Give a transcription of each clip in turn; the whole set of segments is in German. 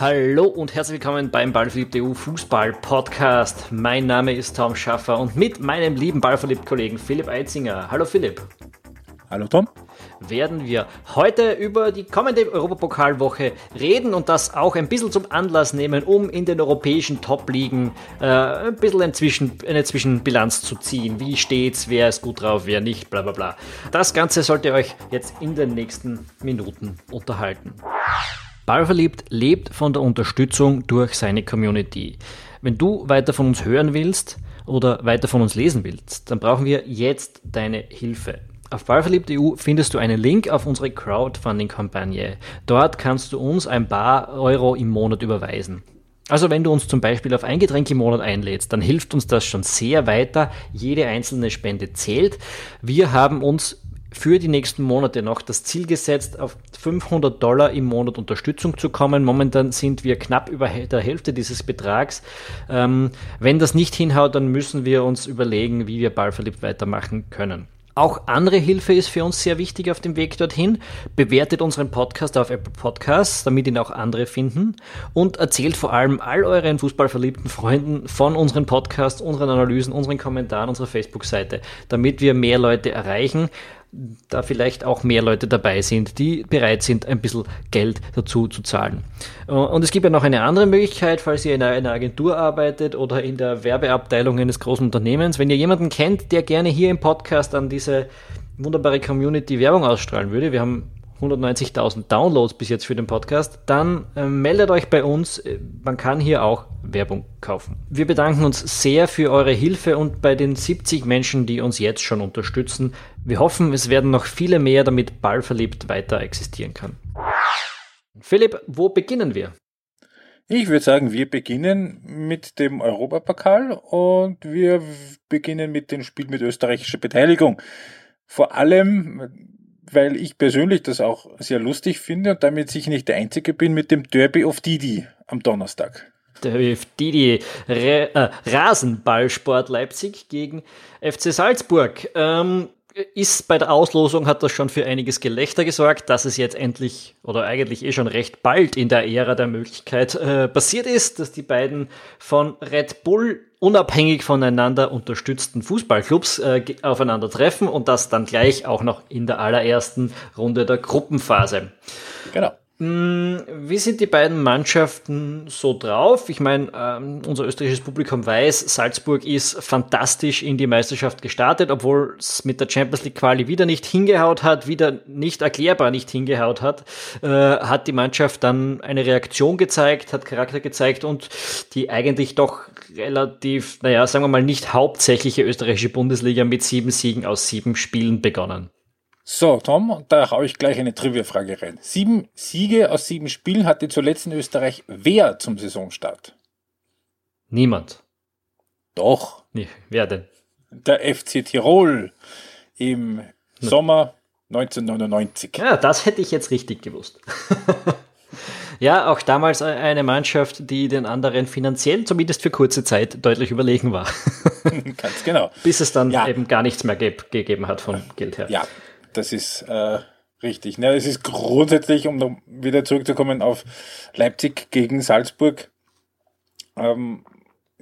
Hallo und herzlich willkommen beim Ballverliebt.eu Fußball Podcast. Mein Name ist Tom Schaffer und mit meinem lieben Ballverliebt-Kollegen Philipp Eitzinger. Hallo Philipp. Hallo Tom. Werden wir heute über die kommende Europapokalwoche reden und das auch ein bisschen zum Anlass nehmen, um in den europäischen Top-Ligen äh, ein bisschen ein Zwischen, eine Zwischenbilanz zu ziehen. Wie steht's, wer ist gut drauf, wer nicht, bla bla bla. Das Ganze sollt ihr euch jetzt in den nächsten Minuten unterhalten. Ballverliebt lebt von der Unterstützung durch seine Community. Wenn du weiter von uns hören willst oder weiter von uns lesen willst, dann brauchen wir jetzt deine Hilfe. Auf ballverliebt.eu findest du einen Link auf unsere Crowdfunding-Kampagne. Dort kannst du uns ein paar Euro im Monat überweisen. Also wenn du uns zum Beispiel auf ein Getränk im Monat einlädst, dann hilft uns das schon sehr weiter. Jede einzelne Spende zählt. Wir haben uns für die nächsten Monate noch das Ziel gesetzt, auf 500 Dollar im Monat Unterstützung zu kommen. Momentan sind wir knapp über der Hälfte dieses Betrags. Ähm, wenn das nicht hinhaut, dann müssen wir uns überlegen, wie wir ballverliebt weitermachen können. Auch andere Hilfe ist für uns sehr wichtig auf dem Weg dorthin. Bewertet unseren Podcast auf Apple Podcasts, damit ihn auch andere finden. Und erzählt vor allem all euren fußballverliebten Freunden von unseren Podcasts, unseren Analysen, unseren Kommentaren, unserer Facebook-Seite, damit wir mehr Leute erreichen da vielleicht auch mehr Leute dabei sind, die bereit sind, ein bisschen Geld dazu zu zahlen. Äh, und es gibt ja noch eine andere Möglichkeit, falls ihr in einer Agentur arbeitet oder in der Werbeabteilung eines großen Unternehmens. Wenn ihr jemanden kennt, der gerne hier im Podcast an diese wunderbare Community Werbung ausstrahlen würde, wir haben 190.000 Downloads bis jetzt für den Podcast, dann äh, meldet euch bei uns. Man kann hier auch Werbung kaufen. Wir bedanken uns sehr für eure Hilfe und bei den 70 Menschen, die uns jetzt schon unterstützen. Wir hoffen, es werden noch viele mehr, damit Ballverliebt weiter existieren kann. Philipp, wo beginnen wir? Ich würde sagen, wir beginnen mit dem Europapokal und wir beginnen mit dem Spiel mit österreichischer Beteiligung. Vor allem weil ich persönlich das auch sehr lustig finde und damit ich nicht der Einzige bin mit dem Derby of Didi am Donnerstag. Derby of Didi, Re äh, Rasenballsport Leipzig gegen FC Salzburg. Ähm, ist bei der Auslosung hat das schon für einiges Gelächter gesorgt, dass es jetzt endlich oder eigentlich eh schon recht bald in der Ära der Möglichkeit äh, passiert ist, dass die beiden von Red Bull unabhängig voneinander unterstützten Fußballclubs äh, aufeinandertreffen und das dann gleich auch noch in der allerersten Runde der Gruppenphase. Genau. Hm, wie sind die beiden Mannschaften so drauf? Ich meine, ähm, unser österreichisches Publikum weiß, Salzburg ist fantastisch in die Meisterschaft gestartet, obwohl es mit der Champions League Quali wieder nicht hingehaut hat, wieder nicht erklärbar nicht hingehaut hat, äh, hat die Mannschaft dann eine Reaktion gezeigt, hat Charakter gezeigt und die eigentlich doch relativ, naja, sagen wir mal, nicht hauptsächliche österreichische Bundesliga mit sieben Siegen aus sieben Spielen begonnen. So, Tom, da haue ich gleich eine Trivia-Frage rein. Sieben Siege aus sieben Spielen hatte zuletzt in Österreich wer zum Saisonstart? Niemand. Doch. Nee, wer denn? Der FC Tirol im Sommer 1999. Ja, das hätte ich jetzt richtig gewusst. ja, auch damals eine Mannschaft, die den anderen finanziell zumindest für kurze Zeit deutlich überlegen war. Ganz genau. Bis es dann ja. eben gar nichts mehr ge gegeben hat von Geld her. Ja, das ist äh, richtig. Ne, es ist grundsätzlich, um wieder zurückzukommen auf Leipzig gegen Salzburg, ähm,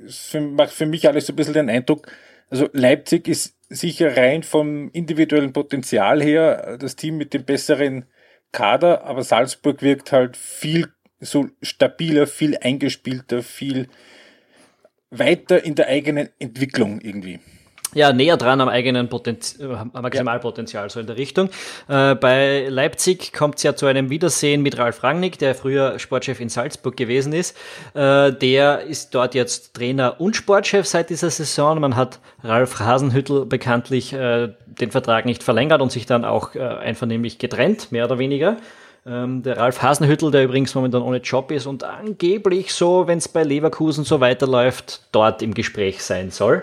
für, macht für mich alles so ein bisschen den Eindruck, also Leipzig ist sicher rein vom individuellen Potenzial her das Team mit dem besseren Kader, aber Salzburg wirkt halt viel so stabiler, viel eingespielter, viel weiter in der eigenen Entwicklung irgendwie ja, näher dran am eigenen Potenz Maximalpotenzial, so in der Richtung. Äh, bei Leipzig kommt es ja zu einem Wiedersehen mit Ralf Rangnick, der früher Sportchef in Salzburg gewesen ist. Äh, der ist dort jetzt Trainer und Sportchef seit dieser Saison. Man hat Ralf Hasenhüttel bekanntlich äh, den Vertrag nicht verlängert und sich dann auch äh, einvernehmlich getrennt, mehr oder weniger. Ähm, der Ralf Hasenhüttel, der übrigens momentan ohne Job ist und angeblich so, wenn es bei Leverkusen so weiterläuft, dort im Gespräch sein soll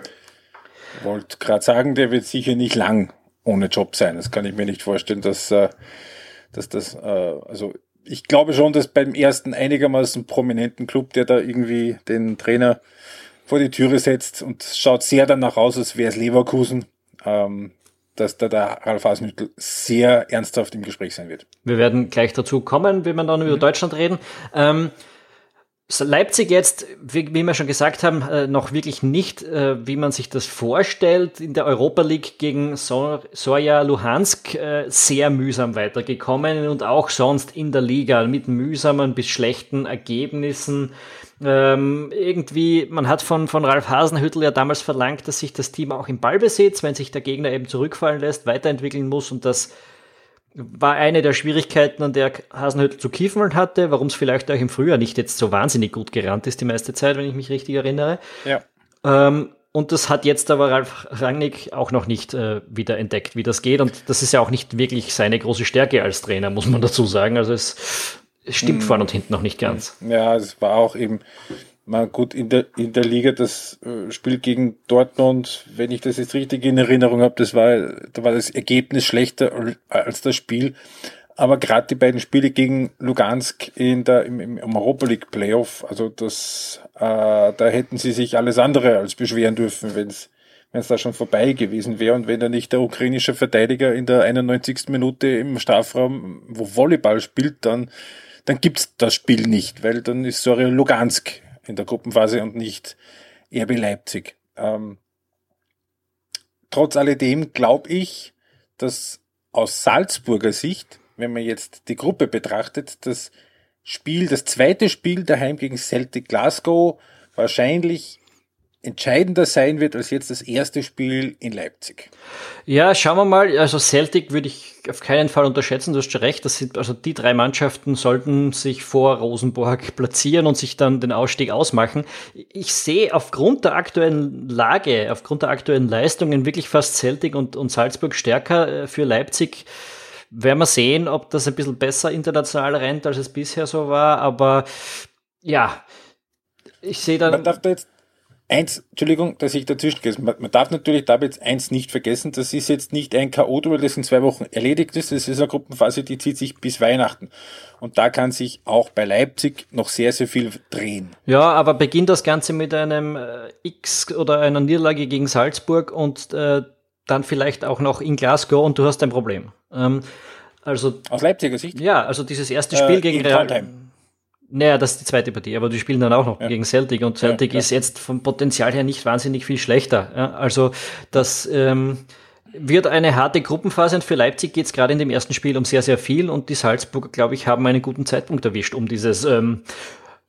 wollte gerade sagen, der wird sicher nicht lang ohne Job sein. Das kann ich mir nicht vorstellen, dass, äh, dass das, äh, also ich glaube schon, dass beim ersten einigermaßen prominenten Club, der da irgendwie den Trainer vor die Türe setzt und schaut sehr danach aus, als wäre es Leverkusen, ähm, dass da der Ralf Hasenhüttl sehr ernsthaft im Gespräch sein wird. Wir werden gleich dazu kommen, wenn wir dann über. Deutschland reden. Ähm, Leipzig jetzt, wie, wir schon gesagt haben, äh, noch wirklich nicht, äh, wie man sich das vorstellt. In der Europa League gegen so Soja Luhansk äh, sehr mühsam weitergekommen und auch sonst in der Liga mit mühsamen bis schlechten Ergebnissen. Ähm, irgendwie, man hat von, von Ralf Hasenhüttel ja damals verlangt, dass sich das Team auch im Ballbesitz, wenn sich der Gegner eben zurückfallen lässt, weiterentwickeln muss und das war eine der Schwierigkeiten, an der Hasenhüttl zu kiefeln hatte, warum es vielleicht auch im Frühjahr nicht jetzt so wahnsinnig gut gerannt ist die meiste Zeit, wenn ich mich richtig erinnere. Ja. Ähm, und das hat jetzt aber Ralf Rangnick auch noch nicht äh, wieder entdeckt, wie das geht. Und das ist ja auch nicht wirklich seine große Stärke als Trainer, muss man dazu sagen. Also es, es stimmt mhm. vorne und hinten noch nicht ganz. Ja, es war auch eben mal gut in der, in der Liga das äh, Spiel gegen Dortmund, wenn ich das jetzt richtig in Erinnerung habe, das war, da war das Ergebnis schlechter als das Spiel. Aber gerade die beiden Spiele gegen Lugansk in der, im, im Europa League Playoff, also das, äh, da hätten sie sich alles andere als beschweren dürfen, wenn es wenn es da schon vorbei gewesen wäre und wenn da nicht der ukrainische Verteidiger in der 91. Minute im Strafraum, wo Volleyball spielt, dann, dann gibt's das Spiel nicht, weil dann ist Sorry Lugansk in der Gruppenphase und nicht RB Leipzig. Ähm, trotz alledem glaube ich, dass aus Salzburger Sicht, wenn man jetzt die Gruppe betrachtet, das Spiel, das zweite Spiel daheim gegen Celtic Glasgow wahrscheinlich entscheidender sein wird als jetzt das erste Spiel in Leipzig. Ja, schauen wir mal. Also Celtic würde ich auf keinen Fall unterschätzen. Du hast schon recht. Das sind, also die drei Mannschaften sollten sich vor Rosenborg platzieren und sich dann den Ausstieg ausmachen. Ich sehe aufgrund der aktuellen Lage, aufgrund der aktuellen Leistungen wirklich fast Celtic und, und Salzburg stärker äh, für Leipzig. Werden wir sehen, ob das ein bisschen besser international rennt, als es bisher so war. Aber ja, ich sehe dann. Man darf da jetzt Eins, Entschuldigung, dass ich dazwischen gehe. Man, darf natürlich dabei jetzt eins nicht vergessen. Das ist jetzt nicht ein K.O.-Duell, das in zwei Wochen erledigt ist. Das ist eine Gruppenphase, die zieht sich bis Weihnachten. Und da kann sich auch bei Leipzig noch sehr, sehr viel drehen. Ja, aber beginnt das Ganze mit einem äh, X oder einer Niederlage gegen Salzburg und äh, dann vielleicht auch noch in Glasgow und du hast ein Problem. Ähm, also, Aus Leipziger Sicht? Ja, also dieses erste Spiel äh, gegen Real. Naja, das ist die zweite Partie, aber die spielen dann auch noch ja. gegen Celtic und Celtic ja, ist jetzt vom Potenzial her nicht wahnsinnig viel schlechter. Ja, also das ähm, wird eine harte Gruppenphase und für Leipzig geht es gerade in dem ersten Spiel um sehr, sehr viel und die Salzburger, glaube ich, haben einen guten Zeitpunkt erwischt, um dieses ähm,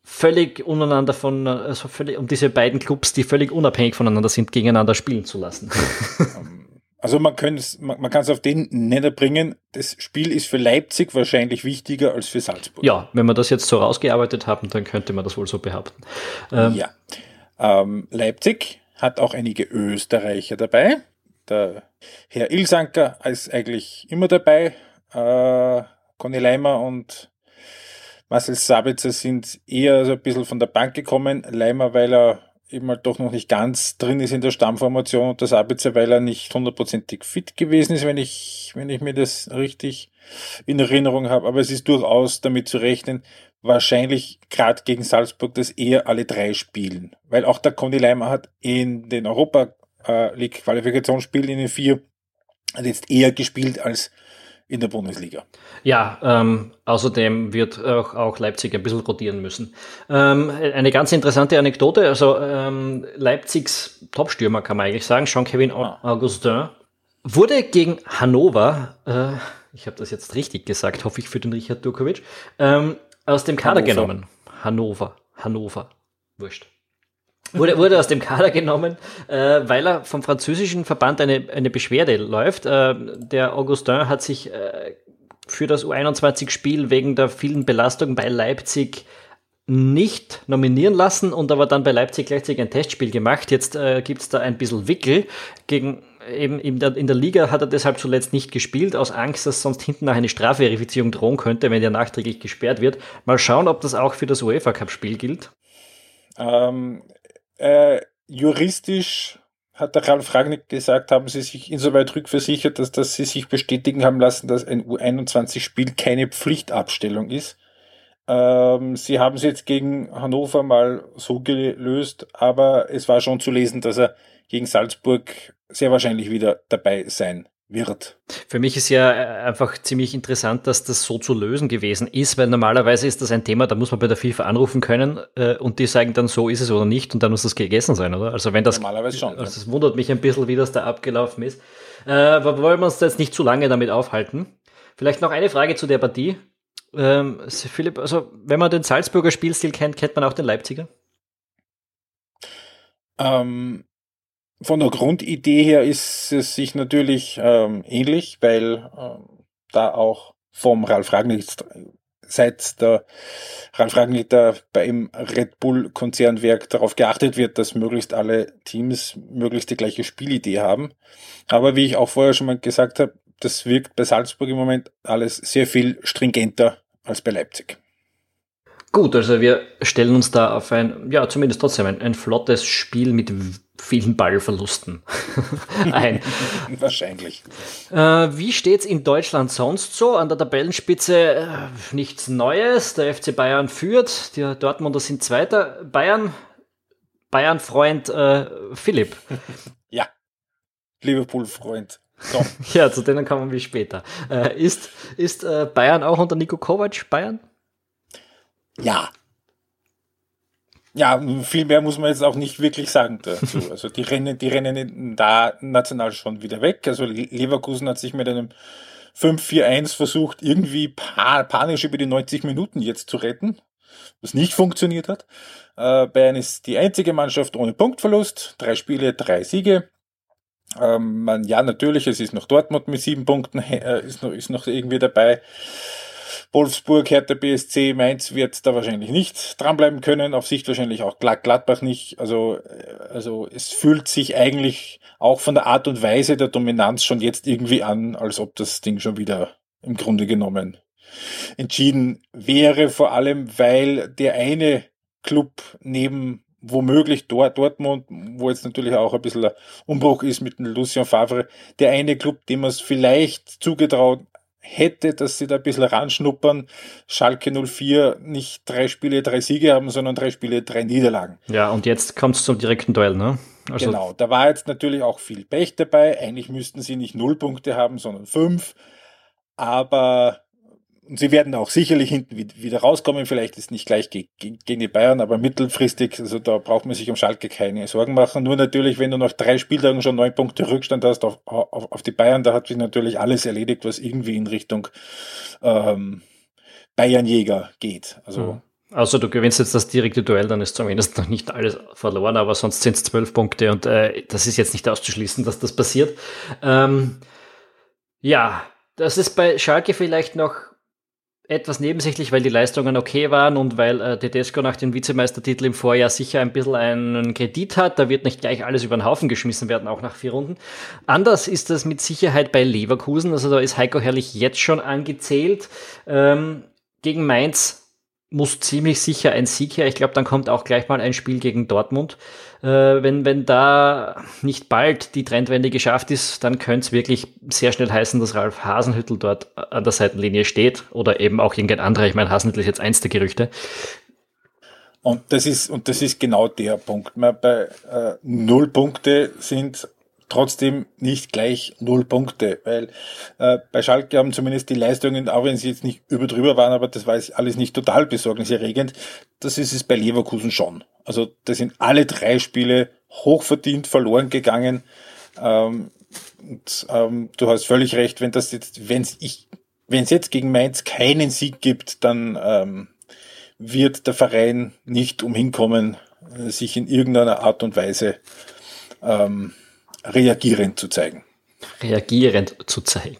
völlig untereinander von, also völlig, um diese beiden Clubs, die völlig unabhängig voneinander sind, gegeneinander spielen zu lassen. Also man kann es, man, man auf den Nenner bringen. Das Spiel ist für Leipzig wahrscheinlich wichtiger als für Salzburg. Ja, wenn wir das jetzt so rausgearbeitet haben, dann könnte man das wohl so behaupten. Ähm, ja. Ähm, Leipzig hat auch einige Österreicher dabei. Der Herr Ilsanker ist eigentlich immer dabei. Äh, Conny Leimer und Marcel Sabitzer sind eher so ein bisschen von der Bank gekommen. Leimer, weil er eben halt doch noch nicht ganz drin ist in der Stammformation und das Sabitzer, weil er nicht hundertprozentig fit gewesen ist, wenn ich, wenn ich mir das richtig in Erinnerung habe. Aber es ist durchaus damit zu rechnen, wahrscheinlich gerade gegen Salzburg, dass eher alle drei spielen. Weil auch der Conny Leimer hat in den Europa äh, League Qualifikationsspielen in den vier jetzt eher gespielt als in der Bundesliga. Ja, ähm, außerdem wird auch, auch, Leipzig ein bisschen rotieren müssen. Ähm, eine ganz interessante Anekdote, also ähm, Leipzigs Topstürmer kann man eigentlich sagen, Jean-Kevin ah. Augustin, wurde gegen Hannover, äh, ich habe das jetzt richtig gesagt, hoffe ich für den Richard Durkovic, ähm, aus dem Kader Hannover. genommen. Hannover, Hannover, wurscht wurde, wurde aus dem Kader genommen, äh, weil er vom französischen Verband eine, eine Beschwerde läuft. Äh, der Augustin hat sich äh, für das U21-Spiel wegen der vielen Belastungen bei Leipzig nicht nominieren lassen und aber dann bei Leipzig gleichzeitig ein Testspiel gemacht. Jetzt äh, gibt's da ein bisschen Wickel. Gegen, eben in der, in der Liga hat er deshalb zuletzt nicht gespielt, aus Angst, dass sonst hinten nach eine Strafverifizierung drohen könnte, wenn er nachträglich gesperrt wird. Mal schauen, ob das auch für das UEFA-Cup-Spiel gilt. Ähm, äh, juristisch hat der Ralf Ragnick gesagt, haben sie sich insoweit rückversichert, dass, dass sie sich bestätigen haben lassen, dass ein U21-Spiel keine Pflichtabstellung ist. Ähm, sie haben es jetzt gegen Hannover mal so gelöst, aber es war schon zu lesen, dass er gegen Salzburg sehr wahrscheinlich wieder dabei sein wird. Für mich ist ja äh, einfach ziemlich interessant, dass das so zu lösen gewesen ist, weil normalerweise ist das ein Thema, da muss man bei der FIFA anrufen können äh, und die sagen dann, so ist es oder nicht und dann muss das gegessen sein, oder? Also wenn das normalerweise schon. Also es wundert mich ein bisschen, wie das da abgelaufen ist. Äh, aber wollen wir uns jetzt nicht zu lange damit aufhalten. Vielleicht noch eine Frage zu der Partie. Ähm, Philipp, also wenn man den Salzburger Spielstil kennt, kennt man auch den Leipziger? Ähm, von der Grundidee her ist es sich natürlich ähm, ähnlich, weil ähm, da auch vom Ralf Ragnick seit der Ralf Ragnick da beim Red Bull Konzernwerk darauf geachtet wird, dass möglichst alle Teams möglichst die gleiche Spielidee haben. Aber wie ich auch vorher schon mal gesagt habe, das wirkt bei Salzburg im Moment alles sehr viel stringenter als bei Leipzig. Gut, also wir stellen uns da auf ein, ja, zumindest trotzdem ein, ein flottes Spiel mit vielen Ballverlusten ein. Wahrscheinlich. Äh, wie steht's in Deutschland sonst so? An der Tabellenspitze äh, nichts Neues. Der FC Bayern führt, die Dortmunder sind Zweiter. Bayern, Bayern-Freund äh, Philipp. Ja, Liverpool-Freund. Ja, zu denen kommen wir später. Äh, ist ist äh, Bayern auch unter Nico Kovac Bayern? Ja. Ja, viel mehr muss man jetzt auch nicht wirklich sagen dazu. Also die rennen, die rennen da national schon wieder weg. Also Leverkusen hat sich mit einem 5-4-1 versucht, irgendwie panisch über die 90 Minuten jetzt zu retten, was nicht funktioniert hat. Äh, Bayern ist die einzige Mannschaft ohne Punktverlust, drei Spiele, drei Siege. Ähm, ja, natürlich, es ist noch Dortmund mit sieben Punkten, äh, ist, noch, ist noch irgendwie dabei. Wolfsburg, Hertha BSC, Mainz wird da wahrscheinlich nicht dranbleiben können, auf Sicht wahrscheinlich auch Gladbach nicht. Also, äh, also es fühlt sich eigentlich auch von der Art und Weise der Dominanz schon jetzt irgendwie an, als ob das Ding schon wieder im Grunde genommen entschieden wäre, vor allem weil der eine Club neben womöglich dort Dortmund, wo jetzt natürlich auch ein bisschen ein Umbruch ist mit dem Lucien Favre, der eine Club, dem man es vielleicht zugetraut hätte, dass sie da ein bisschen ranschnuppern. Schalke 04 nicht drei Spiele, drei Siege haben, sondern drei Spiele, drei Niederlagen. Ja, und jetzt kommt es zum direkten Duell, ne? Also genau, da war jetzt natürlich auch viel Pech dabei. Eigentlich müssten sie nicht null Punkte haben, sondern fünf. Aber und sie werden auch sicherlich hinten wieder rauskommen. Vielleicht ist nicht gleich gegen die Bayern, aber mittelfristig, also da braucht man sich um Schalke keine Sorgen machen. Nur natürlich, wenn du nach drei Spieltagen schon neun Punkte Rückstand hast auf, auf, auf die Bayern, da hat sich natürlich alles erledigt, was irgendwie in Richtung ähm, Bayernjäger geht. Also mhm. Also du gewinnst jetzt das direkte Duell, dann ist zumindest noch nicht alles verloren, aber sonst sind es zwölf Punkte und äh, das ist jetzt nicht auszuschließen, dass das passiert. Ähm, ja, das ist bei Schalke vielleicht noch etwas nebensächlich, weil die Leistungen okay waren und weil äh, Tedesco nach dem Vizemeistertitel im Vorjahr sicher ein bisschen einen Kredit hat. Da wird nicht gleich alles über den Haufen geschmissen werden, auch nach vier Runden. Anders ist das mit Sicherheit bei Leverkusen. Also da ist Heiko Herrlich jetzt schon angezählt. Ähm, gegen Mainz muss ziemlich sicher ein Sieg her. Ich glaube, dann kommt auch gleich mal ein Spiel gegen Dortmund. Äh, wenn, wenn da nicht bald die Trendwende geschafft ist, dann könnte es wirklich sehr schnell heißen, dass Ralf Hasenhüttel dort an der Seitenlinie steht oder eben auch irgendein anderer. Ich meine, Hasenhüttel ist jetzt eins der Gerüchte. Und das ist, und das ist genau der Punkt. Bei äh, null Punkte sind trotzdem nicht gleich null Punkte, weil äh, bei Schalke haben zumindest die Leistungen, auch wenn sie jetzt nicht überdrüber waren, aber das war alles nicht total besorgniserregend, das ist es bei Leverkusen schon. Also da sind alle drei Spiele hochverdient verloren gegangen. Ähm, und, ähm, du hast völlig recht, wenn das jetzt, wenn ich, wenn es jetzt gegen Mainz keinen Sieg gibt, dann ähm, wird der Verein nicht umhin kommen, sich in irgendeiner Art und Weise ähm, reagierend zu zeigen. Reagierend zu zeigen.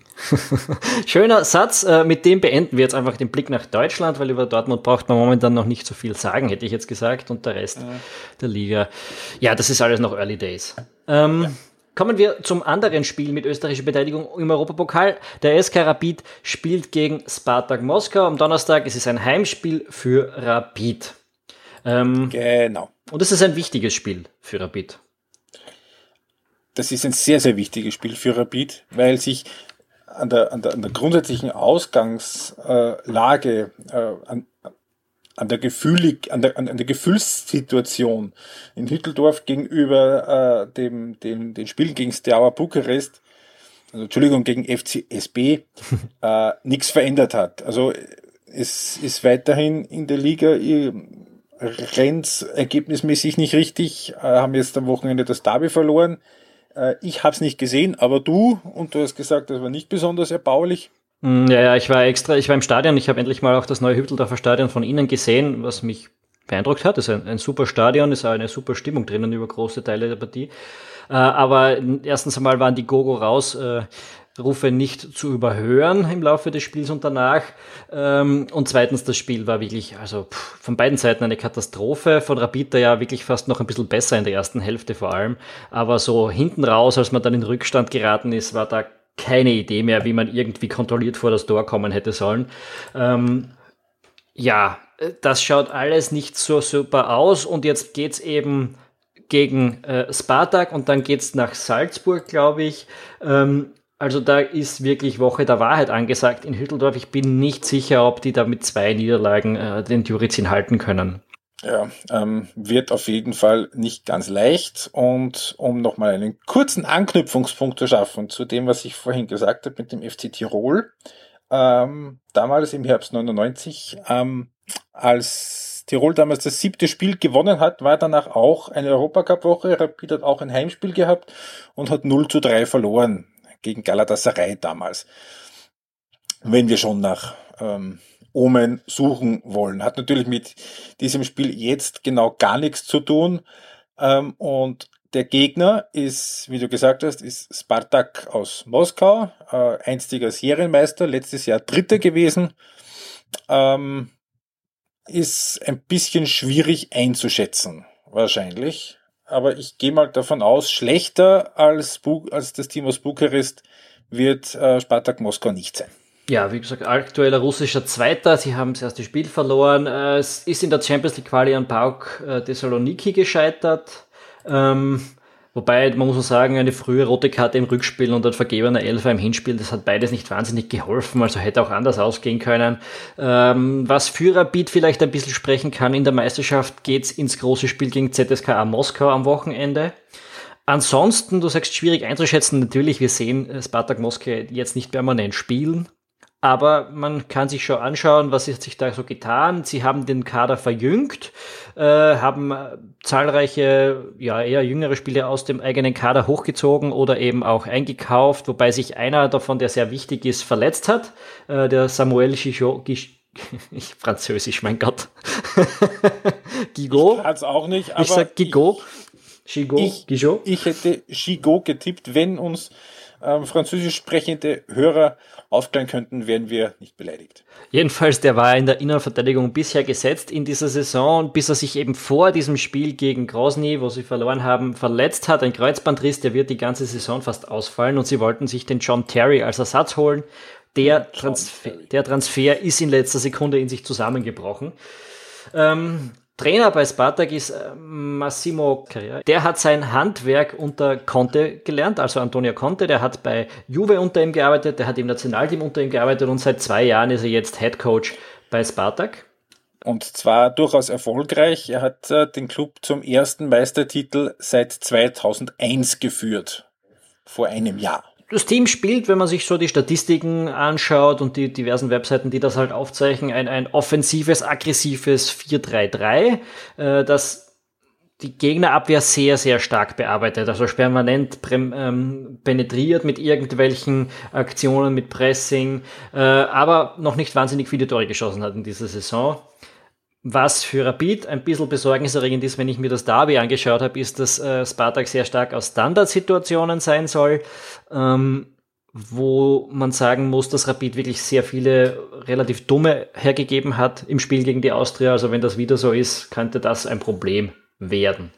Schöner Satz. Äh, mit dem beenden wir jetzt einfach den Blick nach Deutschland, weil über Dortmund braucht man momentan noch nicht so viel sagen, hätte ich jetzt gesagt. Und der Rest ja. der Liga. Ja, das ist alles noch Early Days. Ähm, ja. Kommen wir zum anderen Spiel mit österreichischer Beteiligung im Europapokal. Der SK Rapid spielt gegen Spartak Moskau am Donnerstag. Es ist ein Heimspiel für Rapid. Ähm, genau. Und es ist ein wichtiges Spiel für Rapid das ist ein sehr, sehr wichtiges Spiel für Rapid, weil sich an der, an der, an der grundsätzlichen Ausgangslage, äh, an, an der Gefühlig, an der, an der Gefühlssituation in Hütteldorf gegenüber äh, dem, dem, den Spielen gegen Steaua Bukarest also Entschuldigung, gegen FCSB äh, nichts verändert hat. Also es ist weiterhin in der Liga rennt ergebnismäßig nicht richtig, äh, haben jetzt am Wochenende das Derby verloren. Äh, ich habe es nicht gesehen, aber du, und du hast gesagt, das war nicht besonders erbaulich. Mm, ja, ja, ich war extra, ich war im Stadion, ich habe endlich mal auch das neue Hütteldorfer Stadion von innen gesehen, was mich beeindruckt hat. Es ist ein, ein super Stadion, ist eine super Stimmung drinnen über große Teile der Partie. Äh, aber erstens einmal waren die Gogo raus. Äh, Rufe nicht zu überhören im Laufe des Spiels und danach. Ähm, und zweitens, das Spiel war wirklich, also von beiden Seiten eine Katastrophe. Von Rapid ja wirklich fast noch ein bisschen besser in der ersten Hälfte vor allem. Aber so hinten raus, als man dann in Rückstand geraten ist, war da keine Idee mehr, wie man irgendwie kontrolliert vor das Tor kommen hätte sollen. Ähm, ja, das schaut alles nicht so super aus und jetzt geht's eben gegen äh, Spartak und dann geht's nach Salzburg, glaube ich. Ähm, also da ist wirklich Woche der Wahrheit angesagt in Hütteldorf. Ich bin nicht sicher, ob die da mit zwei Niederlagen äh, den Jurizin halten können. Ja, ähm, wird auf jeden Fall nicht ganz leicht. Und um nochmal einen kurzen Anknüpfungspunkt zu schaffen zu dem, was ich vorhin gesagt habe mit dem FC Tirol. Ähm, damals im Herbst 99, ähm, als Tirol damals das siebte Spiel gewonnen hat, war danach auch eine Europacup-Woche. Rapid hat auch ein Heimspiel gehabt und hat 0 zu 3 verloren gegen Galatasaray damals. Wenn wir schon nach ähm, Omen suchen wollen. Hat natürlich mit diesem Spiel jetzt genau gar nichts zu tun. Ähm, und der Gegner ist, wie du gesagt hast, ist Spartak aus Moskau, äh, einstiger Serienmeister, letztes Jahr Dritter gewesen. Ähm, ist ein bisschen schwierig einzuschätzen, wahrscheinlich aber ich gehe mal davon aus, schlechter als, Bu als das Team aus Bukarest wird äh, Spartak Moskau nicht sein. Ja, wie gesagt, aktueller russischer Zweiter. Sie haben das erste Spiel verloren. Äh, es ist in der Champions League Quali an Pauk äh, Thessaloniki gescheitert. Ähm, Wobei, man muss sagen, eine frühe rote Karte im Rückspiel und ein vergebener Elfer im Hinspiel, das hat beides nicht wahnsinnig geholfen, also hätte auch anders ausgehen können. Ähm, was für vielleicht ein bisschen sprechen kann in der Meisterschaft, geht's ins große Spiel gegen ZSKA Moskau am Wochenende. Ansonsten, du sagst schwierig einzuschätzen, natürlich, wir sehen Spartak Moskau jetzt nicht permanent spielen, aber man kann sich schon anschauen, was ist sich da so getan. Sie haben den Kader verjüngt, äh, haben äh, zahlreiche, ja, eher jüngere Spieler aus dem eigenen Kader hochgezogen oder eben auch eingekauft, wobei sich einer davon, der sehr wichtig ist, verletzt hat. Äh, der Samuel Gichot, ich, Französisch, mein Gott. Gigot. Ich kann auch nicht, aber. Ich sag Gigot. Gigot. Ich, Gigot. ich hätte Gigot getippt, wenn uns ähm, französisch sprechende Hörer aufklären könnten, wären wir nicht beleidigt. Jedenfalls, der war in der Innenverteidigung bisher gesetzt in dieser Saison, bis er sich eben vor diesem Spiel gegen Grozny, wo sie verloren haben, verletzt hat. Ein Kreuzbandriss, der wird die ganze Saison fast ausfallen und sie wollten sich den John Terry als Ersatz holen. Der Transfer, der Transfer ist in letzter Sekunde in sich zusammengebrochen. Ähm, Trainer bei Spartak ist äh, Massimo Carriera. Der hat sein Handwerk unter Conte gelernt, also Antonio Conte. Der hat bei Juve unter ihm gearbeitet, der hat im Nationalteam unter ihm gearbeitet und seit zwei Jahren ist er jetzt Head Coach bei Spartak. Und zwar durchaus erfolgreich. Er hat äh, den Club zum ersten Meistertitel seit 2001 geführt. Vor einem Jahr das Team spielt, wenn man sich so die Statistiken anschaut und die diversen Webseiten, die das halt aufzeichnen, ein, ein offensives, aggressives 4-3-3, äh, das die Gegnerabwehr sehr, sehr stark bearbeitet, also permanent ähm, penetriert mit irgendwelchen Aktionen, mit Pressing, äh, aber noch nicht wahnsinnig viele Tore geschossen hat in dieser Saison. Was für Rapid ein bisschen besorgniserregend ist, wenn ich mir das Derby angeschaut habe, ist, dass äh, Spartak sehr stark aus Standardsituationen sein soll, ähm, wo man sagen muss, dass Rapid wirklich sehr viele relativ dumme hergegeben hat im Spiel gegen die Austria. Also wenn das wieder so ist, könnte das ein Problem werden.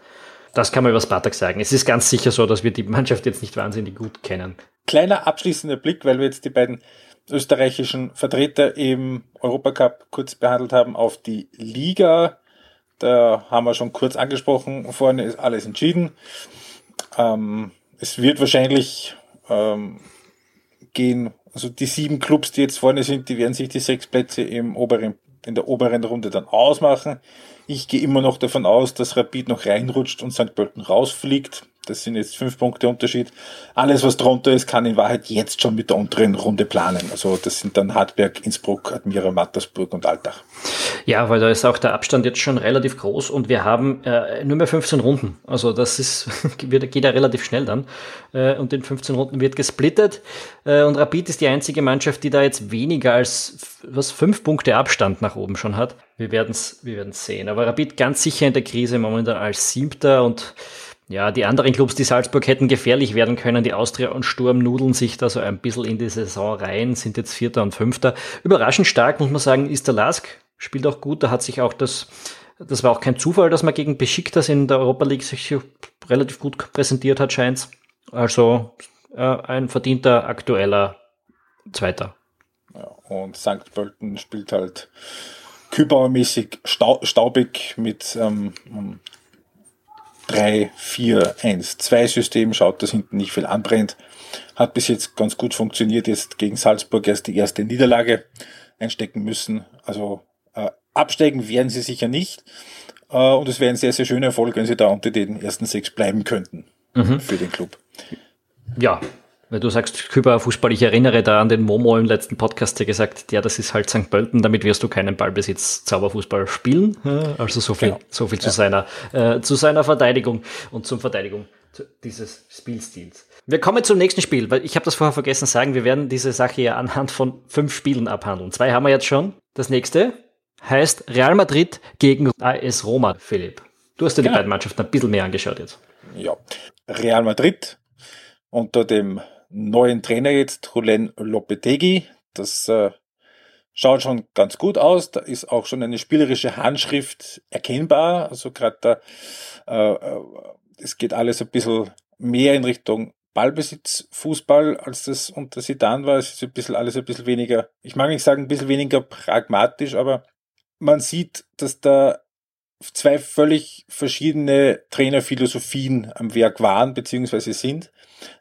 Das kann man über Spartak sagen. Es ist ganz sicher so, dass wir die Mannschaft jetzt nicht wahnsinnig gut kennen. Kleiner abschließender Blick, weil wir jetzt die beiden österreichischen Vertreter im Europacup kurz behandelt haben, auf die Liga. Da haben wir schon kurz angesprochen, vorne ist alles entschieden. Ähm, es wird wahrscheinlich ähm, gehen, also die sieben Clubs, die jetzt vorne sind, die werden sich die sechs Plätze im oberen, in der oberen Runde dann ausmachen. Ich gehe immer noch davon aus, dass Rapid noch reinrutscht und St. Pölten rausfliegt. Das sind jetzt fünf Punkte Unterschied. Alles, was drunter ist, kann in Wahrheit jetzt schon mit der unteren Runde planen. Also das sind dann Hartberg, Innsbruck, Admira, Mattersburg und Altach. Ja, weil da ist auch der Abstand jetzt schon relativ groß und wir haben äh, nur mehr 15 Runden. Also das ist, geht ja relativ schnell dann. Äh, und in 15 Runden wird gesplittet. Äh, und Rapid ist die einzige Mannschaft, die da jetzt weniger als was fünf Punkte Abstand nach oben schon hat. Wir werden es wir sehen. Aber Rapid ganz sicher in der Krise momentan als Siebter und ja, die anderen Clubs, die Salzburg hätten gefährlich werden können, die Austria und Sturm nudeln sich da so ein bisschen in die Saison rein, sind jetzt Vierter und Fünfter. Überraschend stark, muss man sagen, ist der Lask, spielt auch gut, da hat sich auch das, das war auch kein Zufall, dass man gegen Besiktas in der Europa League sich relativ gut präsentiert hat, scheint's. Also äh, ein verdienter aktueller Zweiter. Und St. Pölten spielt halt Kübauermäßig staubig mit ähm, 3, 4, 1, 2 System, schaut, dass hinten nicht viel anbrennt. Hat bis jetzt ganz gut funktioniert, jetzt gegen Salzburg erst die erste Niederlage einstecken müssen. Also äh, absteigen werden sie sicher nicht. Äh, und es wäre ein sehr, sehr schöner Erfolg, wenn sie da unter den ersten sechs bleiben könnten mhm. für den Club. Ja, weil du sagst, Küber-Fußball, ich erinnere da an den Momo im letzten Podcast, der gesagt, ja, das ist halt St. Pölten, damit wirst du keinen Ballbesitz Zauberfußball spielen. Also so viel, genau. so viel zu ja. seiner, äh, zu seiner Verteidigung und zum Verteidigung dieses Spielstils. Wir kommen zum nächsten Spiel, weil ich habe das vorher vergessen zu sagen, wir werden diese Sache ja anhand von fünf Spielen abhandeln. Zwei haben wir jetzt schon. Das nächste heißt Real Madrid gegen AS Roma, Philipp. Du hast dir genau. die beiden Mannschaften ein bisschen mehr angeschaut jetzt. Ja. Real Madrid unter dem neuen Trainer jetzt, Julen Lopetegui. Das äh, schaut schon ganz gut aus. Da ist auch schon eine spielerische Handschrift erkennbar. Also gerade da, äh, äh, es geht alles ein bisschen mehr in Richtung Ballbesitz, Fußball, als das unter Sidan war. Es ist ein bisschen alles ein bisschen weniger, ich mag nicht sagen, ein bisschen weniger pragmatisch, aber man sieht, dass da zwei völlig verschiedene Trainerphilosophien am Werk waren beziehungsweise sind.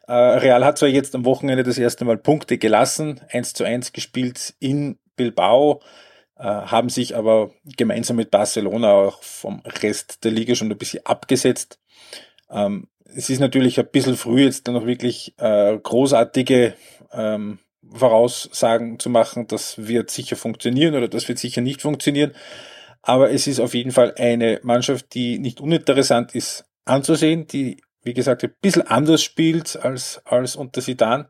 Äh, Real hat zwar jetzt am Wochenende das erste Mal Punkte gelassen, eins zu eins gespielt in Bilbao, äh, haben sich aber gemeinsam mit Barcelona auch vom Rest der Liga schon ein bisschen abgesetzt. Ähm, es ist natürlich ein bisschen früh, jetzt dann noch wirklich äh, großartige ähm, Voraussagen zu machen, das wird sicher funktionieren oder das wird sicher nicht funktionieren. Aber es ist auf jeden Fall eine Mannschaft, die nicht uninteressant ist anzusehen, die wie gesagt, ein bisschen anders spielt als, als unter Sidan.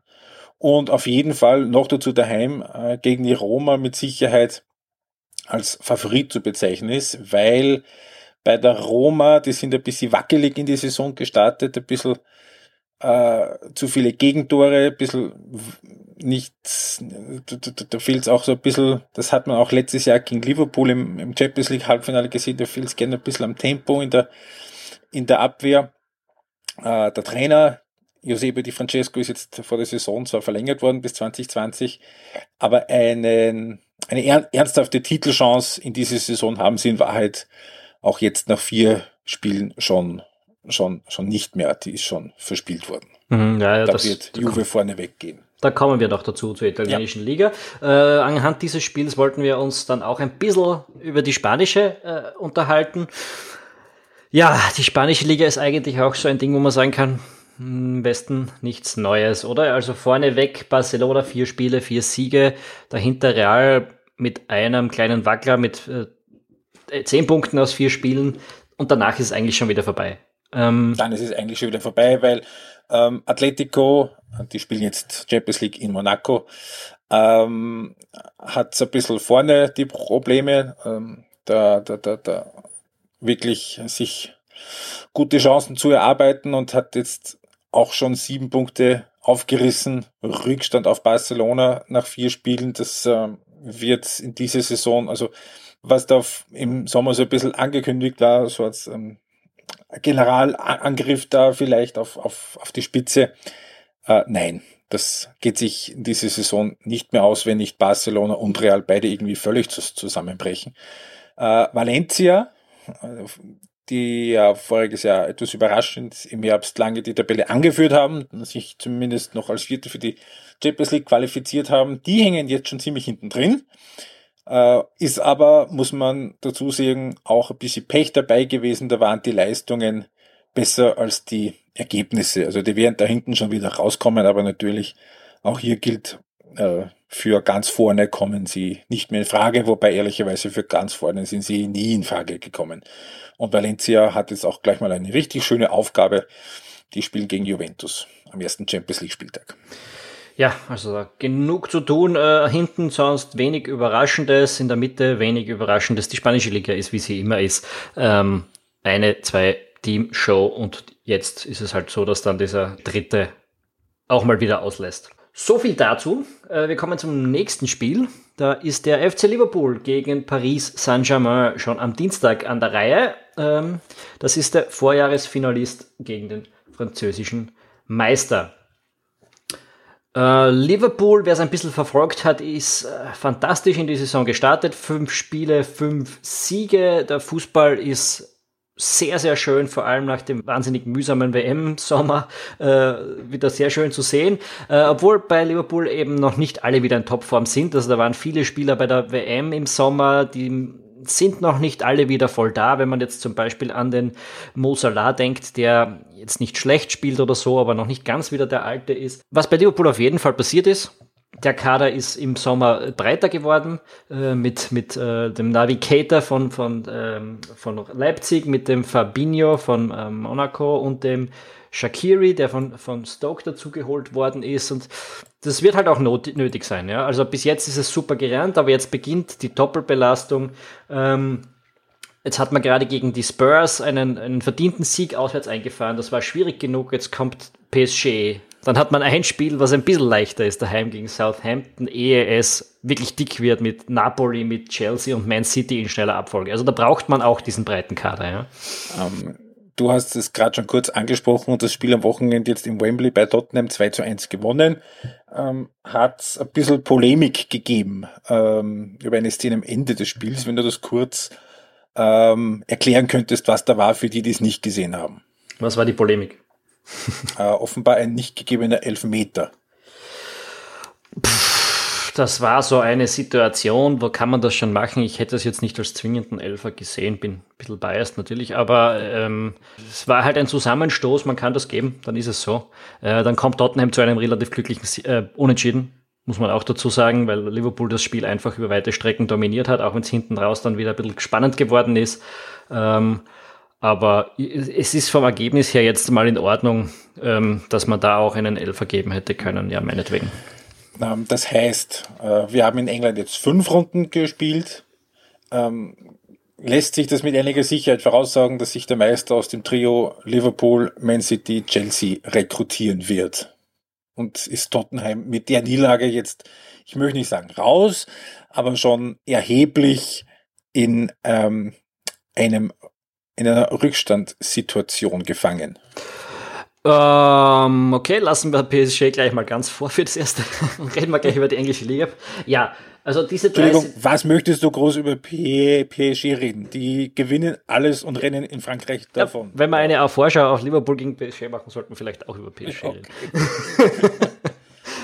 Und auf jeden Fall noch dazu daheim äh, gegen die Roma mit Sicherheit als Favorit zu bezeichnen ist, weil bei der Roma, die sind ein bisschen wackelig in die Saison gestartet, ein bisschen äh, zu viele Gegentore, ein bisschen nichts, da, da, da fehlt es auch so ein bisschen, das hat man auch letztes Jahr gegen Liverpool im, im Champions League Halbfinale gesehen, da fehlt es gerne ein bisschen am Tempo in der, in der Abwehr. Äh, der Trainer Giuseppe Di Francesco ist jetzt vor der Saison zwar verlängert worden bis 2020, aber einen, eine ernsthafte Titelchance in dieser Saison haben sie in Wahrheit auch jetzt nach vier Spielen schon, schon, schon nicht mehr. Die ist schon verspielt worden. Mhm, ja, ja, da das, wird Juve vorne weggehen. Da kommen wir noch dazu zur italienischen ja. Liga. Äh, anhand dieses Spiels wollten wir uns dann auch ein bisschen über die spanische äh, unterhalten. Ja, die spanische Liga ist eigentlich auch so ein Ding, wo man sagen kann, im Westen nichts Neues, oder? Also vorneweg Barcelona vier Spiele, vier Siege, dahinter Real mit einem kleinen Wackler mit äh, zehn Punkten aus vier Spielen und danach ist es eigentlich schon wieder vorbei. Ähm, Dann ist es eigentlich schon wieder vorbei, weil ähm, Atletico, die spielen jetzt Champions League in Monaco, ähm, hat ein bisschen vorne die Probleme. Ähm, da, da, da, da wirklich sich gute Chancen zu erarbeiten und hat jetzt auch schon sieben Punkte aufgerissen. Rückstand auf Barcelona nach vier Spielen. Das äh, wird in dieser Saison, also was da im Sommer so ein bisschen angekündigt war, so als ähm, Generalangriff da vielleicht auf, auf, auf die Spitze. Äh, nein, das geht sich in dieser Saison nicht mehr aus, wenn nicht Barcelona und Real beide irgendwie völlig zusammenbrechen. Äh, Valencia die ja voriges Jahr etwas überraschend im Herbst lange die Tabelle angeführt haben, sich zumindest noch als Vierte für die Champions League qualifiziert haben, die hängen jetzt schon ziemlich hinten drin. Äh, ist aber, muss man dazu sagen, auch ein bisschen Pech dabei gewesen. Da waren die Leistungen besser als die Ergebnisse. Also die werden da hinten schon wieder rauskommen, aber natürlich auch hier gilt, äh, für ganz vorne kommen sie nicht mehr in Frage, wobei ehrlicherweise für ganz vorne sind sie nie in Frage gekommen. Und Valencia hat jetzt auch gleich mal eine richtig schöne Aufgabe. Die spielen gegen Juventus am ersten Champions League Spieltag. Ja, also genug zu tun. Äh, hinten sonst wenig Überraschendes, in der Mitte wenig Überraschendes. Die spanische Liga ist, wie sie immer ist, ähm, eine, zwei Team-Show und jetzt ist es halt so, dass dann dieser dritte auch mal wieder auslässt. So viel dazu. Äh, wir kommen zum nächsten Spiel. Da ist der FC Liverpool gegen Paris Saint-Germain schon am Dienstag an der Reihe. Ähm, das ist der Vorjahresfinalist gegen den französischen Meister. Äh, Liverpool, wer es ein bisschen verfolgt hat, ist äh, fantastisch in die Saison gestartet. Fünf Spiele, fünf Siege. Der Fußball ist sehr, sehr schön, vor allem nach dem wahnsinnig mühsamen WM-Sommer, äh, wieder sehr schön zu sehen. Äh, obwohl bei Liverpool eben noch nicht alle wieder in Topform sind. Also da waren viele Spieler bei der WM im Sommer, die sind noch nicht alle wieder voll da. Wenn man jetzt zum Beispiel an den Mo Salah denkt, der jetzt nicht schlecht spielt oder so, aber noch nicht ganz wieder der alte ist. Was bei Liverpool auf jeden Fall passiert ist, der Kader ist im Sommer breiter geworden äh, mit, mit äh, dem Navigator von, von, ähm, von Leipzig, mit dem Fabinho von ähm, Monaco und dem Shakiri, der von, von Stoke dazugeholt worden ist. Und das wird halt auch not nötig sein. Ja? Also bis jetzt ist es super gelernt, aber jetzt beginnt die Doppelbelastung. Ähm, Jetzt hat man gerade gegen die Spurs einen, einen verdienten Sieg auswärts eingefahren. Das war schwierig genug. Jetzt kommt PSG dann hat man ein Spiel, was ein bisschen leichter ist, daheim gegen Southampton, ehe es wirklich dick wird mit Napoli, mit Chelsea und Man City in schneller Abfolge. Also da braucht man auch diesen breiten Kader. Ja. Um, ähm, du hast es gerade schon kurz angesprochen und das Spiel am Wochenende jetzt im Wembley bei Tottenham 2 zu 1 gewonnen. Ähm, hat ein bisschen Polemik gegeben ähm, über eine Szene am Ende des Spiels, wenn du das kurz ähm, erklären könntest, was da war für die, die es nicht gesehen haben. Was war die Polemik? äh, offenbar ein nicht gegebener Elfmeter. Das war so eine Situation, wo kann man das schon machen? Ich hätte es jetzt nicht als zwingenden Elfer gesehen, bin ein bisschen biased natürlich, aber ähm, es war halt ein Zusammenstoß, man kann das geben, dann ist es so. Äh, dann kommt Tottenham zu einem relativ glücklichen äh, Unentschieden, muss man auch dazu sagen, weil Liverpool das Spiel einfach über weite Strecken dominiert hat, auch wenn es hinten raus dann wieder ein bisschen spannend geworden ist. Ähm, aber es ist vom Ergebnis her jetzt mal in Ordnung, ähm, dass man da auch einen Elfer geben hätte können, ja, meinetwegen. Ähm, das heißt, äh, wir haben in England jetzt fünf Runden gespielt. Ähm, lässt sich das mit einiger Sicherheit voraussagen, dass sich der Meister aus dem Trio Liverpool, Man City, Chelsea rekrutieren wird. Und ist Tottenham mit der Niederlage jetzt, ich möchte nicht sagen raus, aber schon erheblich in ähm, einem in einer Rückstandssituation gefangen. Ähm, okay, lassen wir PSG gleich mal ganz vor für das erste. Reden wir gleich über die englische Liga. Ja, also diese Entschuldigung, was möchtest du groß über PSG reden? Die gewinnen alles und rennen in Frankreich davon. Ja, wenn wir eine Vorschau auf Liverpool gegen PSG machen, sollten wir vielleicht auch über PSG okay. reden.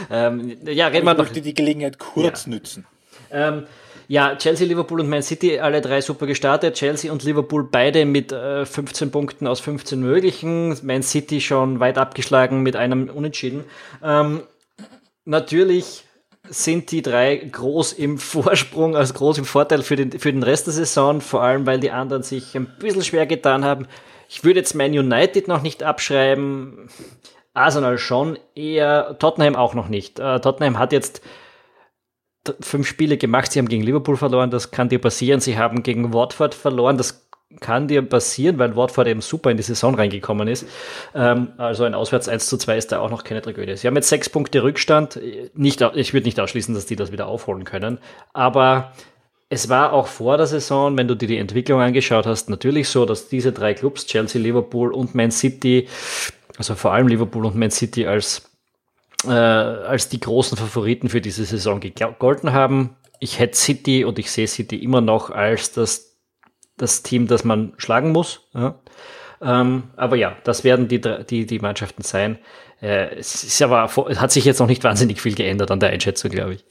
ähm, ja, reden wir. Ich möchte die Gelegenheit kurz ja. nützen. Ähm, ja, Chelsea, Liverpool und Man City, alle drei super gestartet. Chelsea und Liverpool beide mit äh, 15 Punkten aus 15 möglichen. Man City schon weit abgeschlagen mit einem Unentschieden. Ähm, natürlich sind die drei groß im Vorsprung, also groß im Vorteil für den, für den Rest der Saison, vor allem weil die anderen sich ein bisschen schwer getan haben. Ich würde jetzt Man United noch nicht abschreiben, Arsenal schon, eher Tottenham auch noch nicht. Äh, Tottenham hat jetzt fünf Spiele gemacht, sie haben gegen Liverpool verloren, das kann dir passieren. Sie haben gegen Watford verloren, das kann dir passieren, weil Watford eben super in die Saison reingekommen ist. Ähm, also ein Auswärts 1 zu 2 ist da auch noch keine Tragödie. Sie haben jetzt sechs Punkte Rückstand. Nicht, ich würde nicht ausschließen, dass die das wieder aufholen können. Aber es war auch vor der Saison, wenn du dir die Entwicklung angeschaut hast, natürlich so, dass diese drei Clubs, Chelsea, Liverpool und Man City, also vor allem Liverpool und Man City als äh, als die großen Favoriten für diese Saison gegolten haben. Ich hätte City und ich sehe City immer noch als das, das Team, das man schlagen muss. Ja. Ähm, aber ja, das werden die, die, die Mannschaften sein. Äh, es ist aber, es hat sich jetzt noch nicht wahnsinnig viel geändert an der Einschätzung, glaube ich.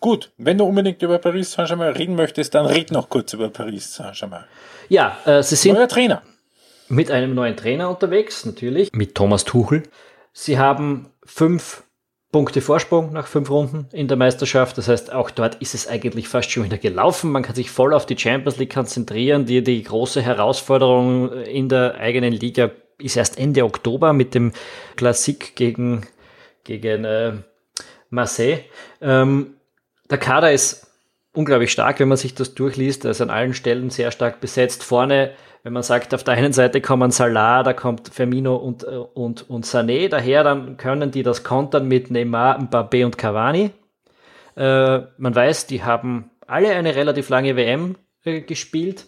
Gut, wenn du unbedingt über Paris Saint-Germain reden möchtest, dann red noch kurz über Paris Saint-Germain. Ja, äh, sie sind. Neuer Trainer. mit einem neuen Trainer unterwegs, natürlich, mit Thomas Tuchel. Sie haben fünf Punkte Vorsprung nach fünf Runden in der Meisterschaft. Das heißt, auch dort ist es eigentlich fast schon wieder gelaufen. Man kann sich voll auf die Champions League konzentrieren. Die, die große Herausforderung in der eigenen Liga ist erst Ende Oktober mit dem Klassik gegen, gegen äh, Marseille. Ähm, der Kader ist unglaublich stark, wenn man sich das durchliest. Er ist an allen Stellen sehr stark besetzt. Vorne wenn man sagt, auf der einen Seite kommen Salah, da kommt Firmino und, äh, und, und Sané daher, dann können die das kontern mit Neymar, Mbappé und Cavani. Äh, man weiß, die haben alle eine relativ lange WM äh, gespielt,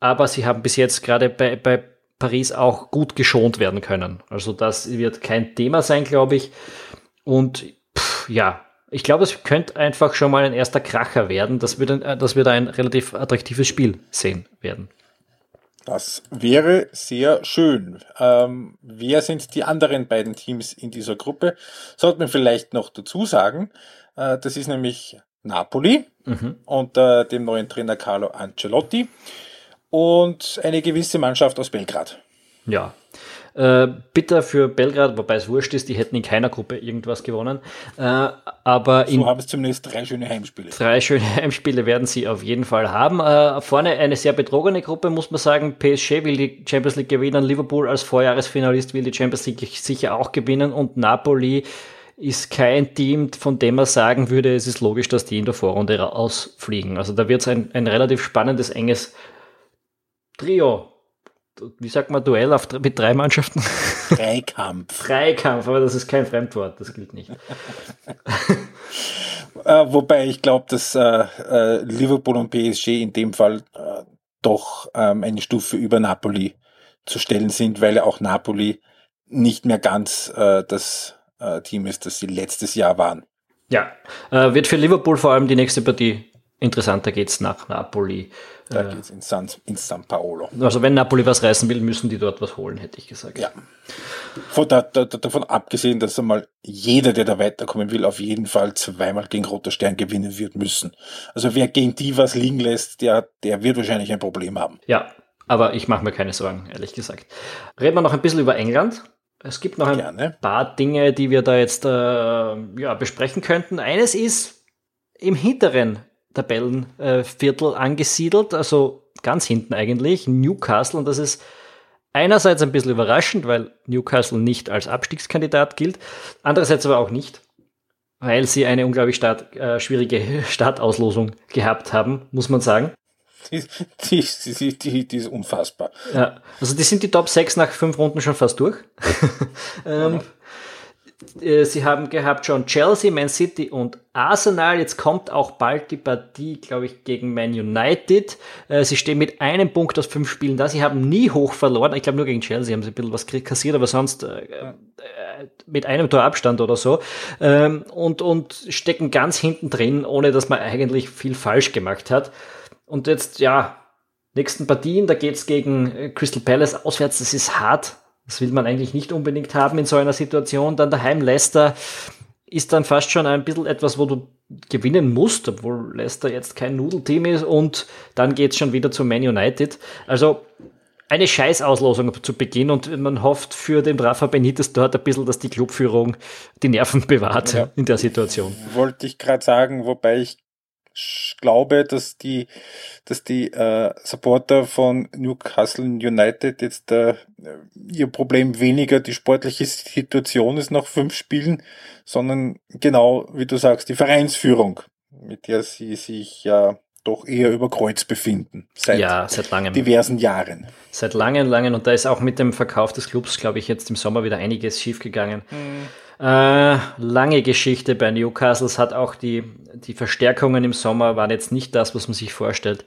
aber sie haben bis jetzt gerade bei, bei Paris auch gut geschont werden können. Also das wird kein Thema sein, glaube ich. Und pff, ja, ich glaube, es könnte einfach schon mal ein erster Kracher werden, dass wir, dann, äh, dass wir da ein relativ attraktives Spiel sehen werden. Das wäre sehr schön. Ähm, wer sind die anderen beiden Teams in dieser Gruppe? Sollte man vielleicht noch dazu sagen. Äh, das ist nämlich Napoli mhm. unter dem neuen Trainer Carlo Ancelotti und eine gewisse Mannschaft aus Belgrad. Ja, äh, bitter für Belgrad, wobei es wurscht ist, die hätten in keiner Gruppe irgendwas gewonnen. Äh, aber so haben es zumindest drei schöne Heimspiele. Drei schöne Heimspiele werden sie auf jeden Fall haben. Äh, vorne eine sehr betrogene Gruppe, muss man sagen. PSG will die Champions League gewinnen, Liverpool als Vorjahresfinalist will die Champions League sicher auch gewinnen und Napoli ist kein Team, von dem man sagen würde, es ist logisch, dass die in der Vorrunde ausfliegen. Also da wird es ein, ein relativ spannendes, enges Trio wie sagt man, Duell auf, mit drei Mannschaften? Dreikampf. Dreikampf, aber das ist kein Fremdwort, das gilt nicht. äh, wobei ich glaube, dass äh, äh, Liverpool und PSG in dem Fall äh, doch ähm, eine Stufe über Napoli zu stellen sind, weil auch Napoli nicht mehr ganz äh, das äh, Team ist, das sie letztes Jahr waren. Ja, wird für Liverpool vor allem die nächste Partie interessanter geht's nach Napoli. Da äh, geht's in San, in San Paolo. Also wenn Napoli was reißen will, müssen die dort was holen, hätte ich gesagt. Ja. Von da, da, davon abgesehen, dass einmal jeder, der da weiterkommen will, auf jeden Fall zweimal gegen Roter Stern gewinnen wird müssen. Also wer gegen die was liegen lässt, der, der wird wahrscheinlich ein Problem haben. Ja, aber ich mache mir keine Sorgen, ehrlich gesagt. Reden wir noch ein bisschen über England. Es gibt noch ein Gerne. paar Dinge, die wir da jetzt äh, ja, besprechen könnten. Eines ist im hinteren Tabellenviertel angesiedelt, also ganz hinten eigentlich, Newcastle. Und das ist einerseits ein bisschen überraschend, weil Newcastle nicht als Abstiegskandidat gilt, andererseits aber auch nicht, weil sie eine unglaublich start, äh, schwierige Startauslosung gehabt haben, muss man sagen. Die, die, die, die, die ist unfassbar. Ja, also die sind die Top 6 nach fünf Runden schon fast durch. ähm, äh, sie haben gehabt schon Chelsea, Man City und Arsenal. Jetzt kommt auch bald die Partie, glaube ich, gegen Man United. Äh, sie stehen mit einem Punkt aus fünf Spielen da. Sie haben nie hoch verloren. Ich glaube, nur gegen Chelsea haben sie ein bisschen was kassiert, aber sonst äh, mit einem Tor Abstand oder so. Ähm, und, und stecken ganz hinten drin, ohne dass man eigentlich viel falsch gemacht hat. Und jetzt, ja, nächsten Partien, da geht's gegen Crystal Palace auswärts. Das ist hart das will man eigentlich nicht unbedingt haben in so einer Situation. Dann daheim Leicester ist dann fast schon ein bisschen etwas, wo du gewinnen musst, obwohl Leicester jetzt kein Nudelteam ist und dann geht's schon wieder zu Man United. Also eine Scheißauslosung zu Beginn und man hofft für den Rafa Benitez dort ein bisschen, dass die Clubführung die Nerven bewahrt ja. in der Situation. Wollte ich gerade sagen, wobei ich glaube, dass die, dass die äh, Supporter von Newcastle United jetzt äh, ihr Problem weniger die sportliche Situation ist nach fünf Spielen, sondern genau, wie du sagst, die Vereinsführung, mit der sie sich ja doch eher über Kreuz befinden. Seit, ja, seit langem. diversen Jahren. Seit langen, langen. Und da ist auch mit dem Verkauf des Clubs, glaube ich, jetzt im Sommer wieder einiges schiefgegangen. Mhm. Äh, lange Geschichte bei Newcastle. Es hat auch die, die Verstärkungen im Sommer waren jetzt nicht das, was man sich vorstellt.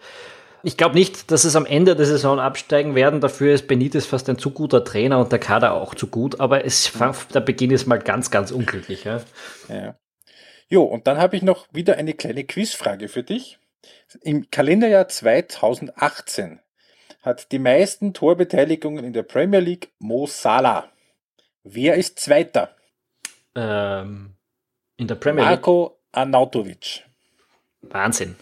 Ich glaube nicht, dass es am Ende der Saison absteigen werden. Dafür ist Benitez fast ein zu guter Trainer und der Kader auch zu gut. Aber es, der Beginn ist mal ganz, ganz unglücklich. Ja. ja. Jo, und dann habe ich noch wieder eine kleine Quizfrage für dich. Im Kalenderjahr 2018 hat die meisten Torbeteiligungen in der Premier League Mo Salah. Wer ist Zweiter? Ähm, in der Premier League. Marco Arnautovic. Wahnsinn.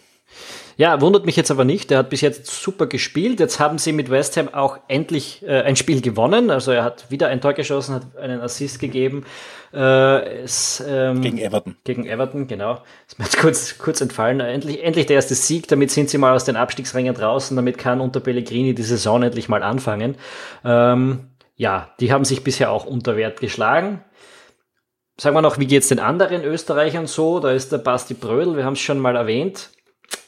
Ja, wundert mich jetzt aber nicht. Er hat bis jetzt super gespielt. Jetzt haben sie mit West Ham auch endlich äh, ein Spiel gewonnen. Also er hat wieder ein Tor geschossen, hat einen Assist gegeben. Äh, es, ähm, gegen Everton. Gegen Everton, genau. Ist mir jetzt kurz, kurz entfallen. Endlich, endlich der erste Sieg. Damit sind sie mal aus den Abstiegsrängen draußen. Damit kann unter Pellegrini die Saison endlich mal anfangen. Ähm, ja, die haben sich bisher auch unter Wert geschlagen. Sagen wir noch, wie geht's den anderen Österreichern so? Da ist der Basti Brödel, wir haben es schon mal erwähnt.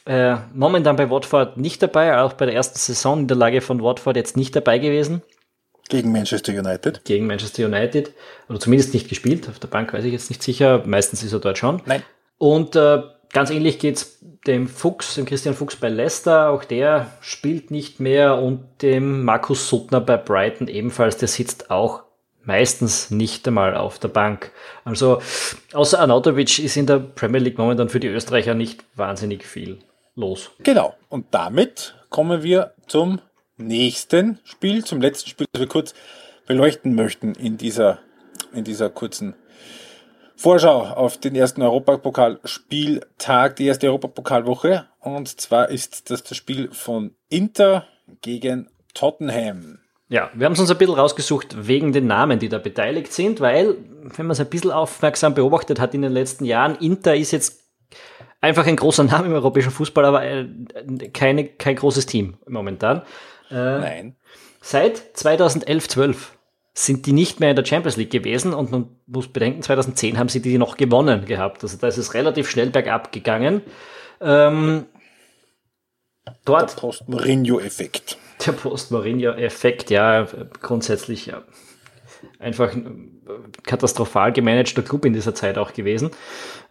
Äh, momentan bei Watford nicht dabei, auch bei der ersten Saison in der Lage von Watford jetzt nicht dabei gewesen. Gegen Manchester United. Gegen Manchester United. Oder zumindest nicht gespielt. Auf der Bank weiß ich jetzt nicht sicher. Meistens ist er dort schon. Nein. Und äh, ganz ähnlich geht's dem Fuchs, dem Christian Fuchs bei Leicester. Auch der spielt nicht mehr. Und dem Markus Suttner bei Brighton ebenfalls. Der sitzt auch meistens nicht einmal auf der Bank. Also außer Anatovic ist in der Premier League momentan für die Österreicher nicht wahnsinnig viel los. Genau. Und damit kommen wir zum nächsten Spiel, zum letzten Spiel, das wir kurz beleuchten möchten in dieser, in dieser kurzen Vorschau auf den ersten Europapokalspieltag, die erste Europapokalwoche. Und zwar ist das das Spiel von Inter gegen Tottenham. Ja, wir haben es uns ein bisschen rausgesucht wegen den Namen, die da beteiligt sind, weil, wenn man es ein bisschen aufmerksam beobachtet hat in den letzten Jahren, Inter ist jetzt einfach ein großer Name im europäischen Fußball, aber äh, keine, kein großes Team momentan. Äh, Nein. Seit 2011, 12 sind die nicht mehr in der Champions League gewesen und man muss bedenken, 2010 haben sie die noch gewonnen gehabt. Also da ist es relativ schnell bergab gegangen. Ähm, dort. Der Post-Mourinho-Effekt. Der Post-Mourinho-Effekt, ja, grundsätzlich ja. Einfach katastrophal gemanagter Club in dieser Zeit auch gewesen.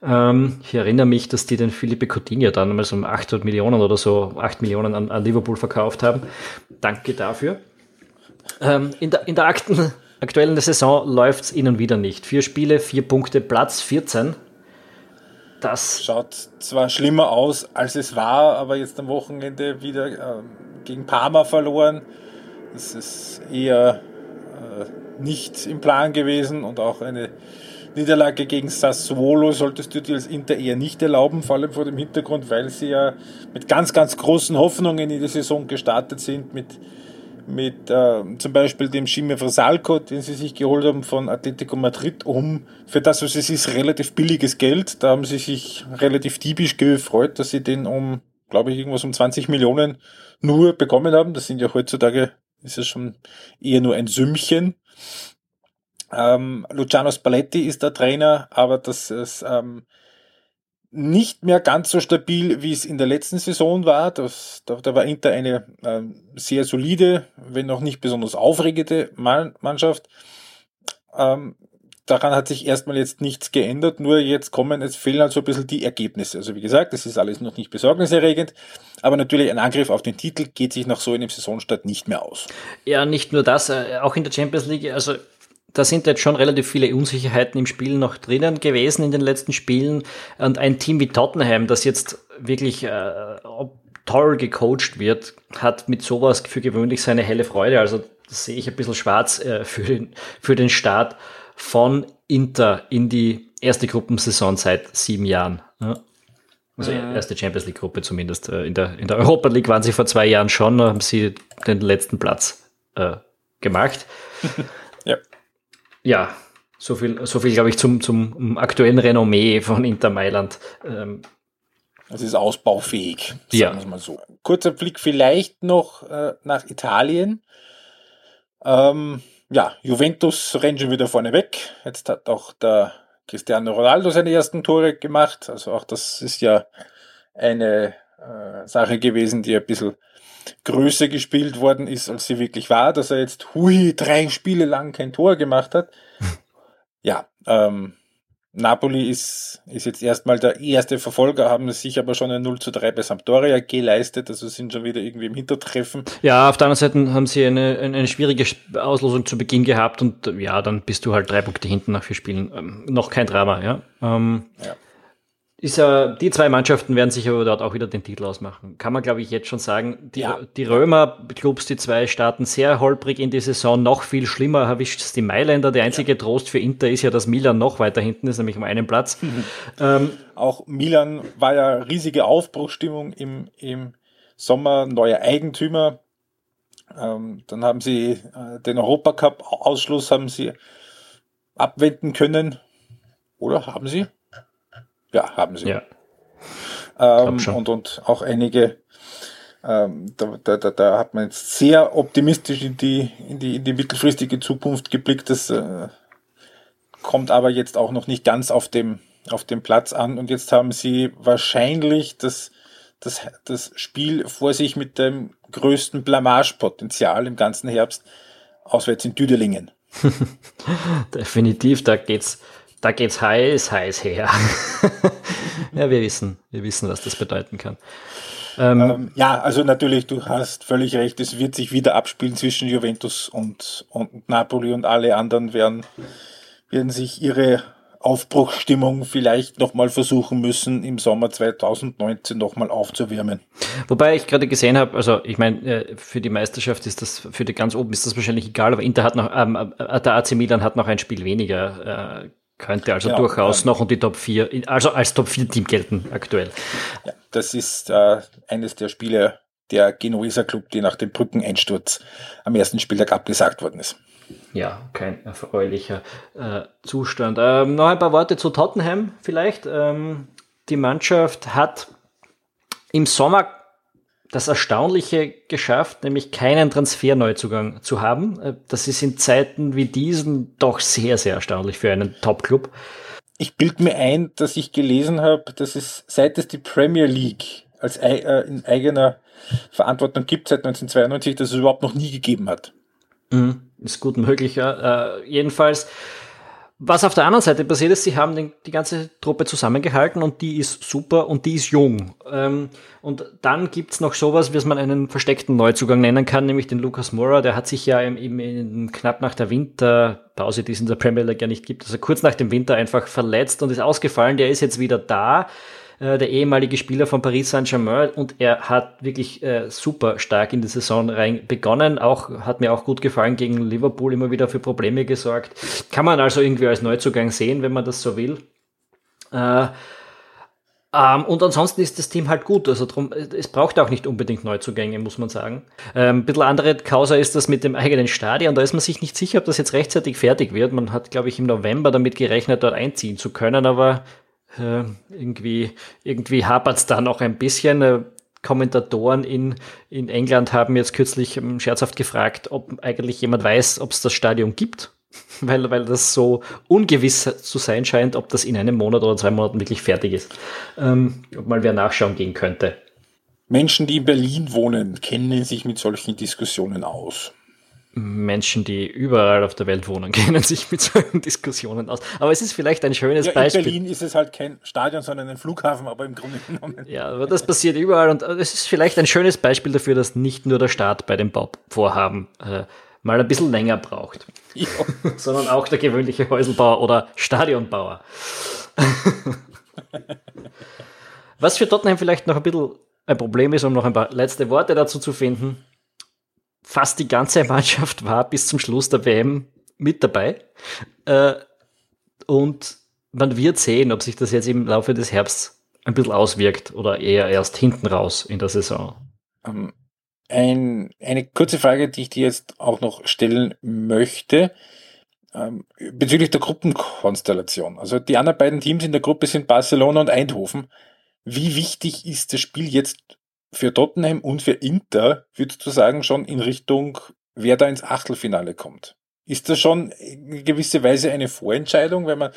Ähm, ich erinnere mich, dass die den Philippe Coutinho dann mal so um 800 Millionen oder so, 8 Millionen an, an Liverpool verkauft haben. Danke dafür. Ähm, in der, in der akten, aktuellen Saison läuft es ihnen wieder nicht. Vier Spiele, vier Punkte, Platz 14. Das schaut zwar schlimmer aus, als es war, aber jetzt am Wochenende wieder äh, gegen Parma verloren. Das ist eher äh, nicht im Plan gewesen und auch eine Niederlage gegen Sassuolo solltest du dir als Inter eher nicht erlauben, vor allem vor dem Hintergrund, weil sie ja mit ganz, ganz großen Hoffnungen in die Saison gestartet sind, mit, mit äh, zum Beispiel dem Schime Versalco, den sie sich geholt haben von Atletico Madrid, um für das, was es ist, relativ billiges Geld. Da haben sie sich relativ diebisch gefreut, dass sie den um, glaube ich, irgendwas um 20 Millionen nur bekommen haben. Das sind ja heutzutage, ist es schon eher nur ein Sümmchen. Ähm, Luciano Spalletti ist der Trainer, aber das ist ähm, nicht mehr ganz so stabil, wie es in der letzten Saison war. Das, da, da war Inter eine ähm, sehr solide, wenn noch nicht besonders aufregende Mannschaft. Ähm, daran hat sich erstmal jetzt nichts geändert, nur jetzt kommen, es fehlen halt so ein bisschen die Ergebnisse. Also wie gesagt, das ist alles noch nicht besorgniserregend, aber natürlich ein Angriff auf den Titel geht sich nach so einem Saisonstart nicht mehr aus. Ja, nicht nur das, äh, auch in der Champions League, also da sind jetzt schon relativ viele Unsicherheiten im Spiel noch drinnen gewesen in den letzten Spielen. Und ein Team wie Tottenham, das jetzt wirklich äh, toll gecoacht wird, hat mit sowas für gewöhnlich seine helle Freude. Also das sehe ich ein bisschen schwarz äh, für, den, für den Start von Inter in die erste Gruppensaison seit sieben Jahren. Ja. Also erste Champions League Gruppe zumindest. Äh, in der, in der Europa League waren sie vor zwei Jahren schon, haben sie den letzten Platz äh, gemacht. ja ja, so viel, so viel glaube ich, zum, zum aktuellen Renommee von Inter Mailand. Ähm, es ist ausbaufähig, sagen ja. wir mal so. Kurzer Blick vielleicht noch äh, nach Italien. Ähm, ja, Juventus rennt schon wieder vorne weg. Jetzt hat auch der Cristiano Ronaldo seine ersten Tore gemacht. Also auch das ist ja eine äh, Sache gewesen, die ein bisschen größer gespielt worden ist, als sie wirklich war, dass er jetzt, hui, drei Spiele lang kein Tor gemacht hat. ja, ähm, Napoli ist, ist jetzt erstmal der erste Verfolger, haben sich aber schon ein 0 zu 3 bei Sampdoria geleistet, also sind schon wieder irgendwie im Hintertreffen. Ja, auf der anderen Seite haben sie eine, eine schwierige Auslosung zu Beginn gehabt und ja, dann bist du halt drei Punkte hinten nach vier Spielen. Ähm, noch kein Drama, ja. Ähm, ja. Ist ja, die zwei Mannschaften werden sich aber dort auch wieder den Titel ausmachen. Kann man, glaube ich, jetzt schon sagen. Die, ja. die Römer-Clubs, die zwei starten sehr holprig in die Saison. Noch viel schlimmer erwischt es die Mailänder. Der einzige ja. Trost für Inter ist ja, dass Milan noch weiter hinten ist, nämlich um einen Platz. Mhm. Ähm, auch Milan war ja riesige Aufbruchstimmung im, im Sommer, neuer Eigentümer. Ähm, dann haben sie äh, den Europacup-Ausschluss haben sie abwenden können. Oder haben sie? Ja, haben sie. Ja. Ähm, und, und auch einige, ähm, da, da, da hat man jetzt sehr optimistisch in die, in die, in die mittelfristige Zukunft geblickt. Das äh, kommt aber jetzt auch noch nicht ganz auf dem, auf dem Platz an. Und jetzt haben sie wahrscheinlich das, das, das Spiel vor sich mit dem größten Blamagepotenzial im ganzen Herbst auswärts in Düdelingen. Definitiv, da geht's da geht's heiß, heiß her. ja, wir wissen, wir wissen, was das bedeuten kann. Ähm, ähm, ja, also natürlich, du hast völlig recht, es wird sich wieder abspielen zwischen Juventus und, und Napoli und alle anderen werden, werden sich ihre Aufbruchstimmung vielleicht nochmal versuchen müssen, im Sommer 2019 nochmal aufzuwärmen. Wobei ich gerade gesehen habe, also ich meine, äh, für die Meisterschaft ist das, für die ganz oben ist das wahrscheinlich egal, aber Inter hat noch, ähm, äh, der AC Milan hat noch ein Spiel weniger. Äh, könnte also genau, durchaus ähm, noch und die Top 4, also als Top 4 Team gelten aktuell. Ja, das ist äh, eines der Spiele der Genueser Club, die nach dem Brückeneinsturz am ersten Spieltag abgesagt worden ist. Ja, kein erfreulicher äh, Zustand. Ähm, noch ein paar Worte zu Tottenham vielleicht. Ähm, die Mannschaft hat im Sommer das Erstaunliche geschafft, nämlich keinen Transferneuzugang zu haben. Äh, das ist in Zeiten wie diesen doch sehr, sehr erstaunlich für einen Top-Club. Ich bild mir ein, dass ich gelesen habe, dass es seit es die Premier League als äh, in eigener Verantwortung gibt, seit 1992, dass es überhaupt noch nie gegeben hat. Mhm, ist gut möglich. Äh, jedenfalls was auf der anderen Seite passiert ist, sie haben den, die ganze Truppe zusammengehalten und die ist super und die ist jung. Ähm, und dann gibt's noch sowas, wie man einen versteckten Neuzugang nennen kann, nämlich den Lucas Moura. Der hat sich ja im, im, im, knapp nach der Winterpause, die es in der Premier League ja nicht gibt, also kurz nach dem Winter einfach verletzt und ist ausgefallen. Der ist jetzt wieder da. Äh, der ehemalige Spieler von Paris Saint-Germain und er hat wirklich äh, super stark in die Saison rein begonnen. Auch hat mir auch gut gefallen gegen Liverpool immer wieder für Probleme gesorgt. Kann man also irgendwie als Neuzugang sehen, wenn man das so will. Äh, ähm, und ansonsten ist das Team halt gut. Also drum, es braucht auch nicht unbedingt Neuzugänge, muss man sagen. Ähm, ein bisschen andere Causa ist das mit dem eigenen Stadion. Da ist man sich nicht sicher, ob das jetzt rechtzeitig fertig wird. Man hat, glaube ich, im November damit gerechnet, dort einziehen zu können, aber äh, irgendwie, irgendwie hapert es da noch ein bisschen. Äh, Kommentatoren in, in England haben jetzt kürzlich ähm, scherzhaft gefragt, ob eigentlich jemand weiß, ob es das Stadion gibt, weil, weil das so ungewiss zu sein scheint, ob das in einem Monat oder zwei Monaten wirklich fertig ist. Ähm, ob mal wer nachschauen gehen könnte. Menschen, die in Berlin wohnen, kennen sich mit solchen Diskussionen aus. Menschen, die überall auf der Welt wohnen, kennen sich mit solchen Diskussionen aus. Aber es ist vielleicht ein schönes ja, Beispiel. In Berlin ist es halt kein Stadion, sondern ein Flughafen, aber im Grunde genommen. Ja, aber das passiert überall und es ist vielleicht ein schönes Beispiel dafür, dass nicht nur der Staat bei dem Bauvorhaben äh, mal ein bisschen länger braucht, ja. sondern auch der gewöhnliche Häuselbauer oder Stadionbauer. Was für Tottenham vielleicht noch ein bisschen ein Problem ist, um noch ein paar letzte Worte dazu zu finden fast die ganze Mannschaft war bis zum Schluss der WM mit dabei. Äh, und man wird sehen, ob sich das jetzt im Laufe des Herbsts ein bisschen auswirkt oder eher erst hinten raus in der Saison. Ähm, ein, eine kurze Frage, die ich dir jetzt auch noch stellen möchte. Ähm, bezüglich der Gruppenkonstellation. Also die anderen beiden Teams in der Gruppe sind Barcelona und Eindhoven. Wie wichtig ist das Spiel jetzt für Tottenham und für Inter, würdest du sagen, schon in Richtung, wer da ins Achtelfinale kommt? Ist das schon in gewisser Weise eine Vorentscheidung, wenn man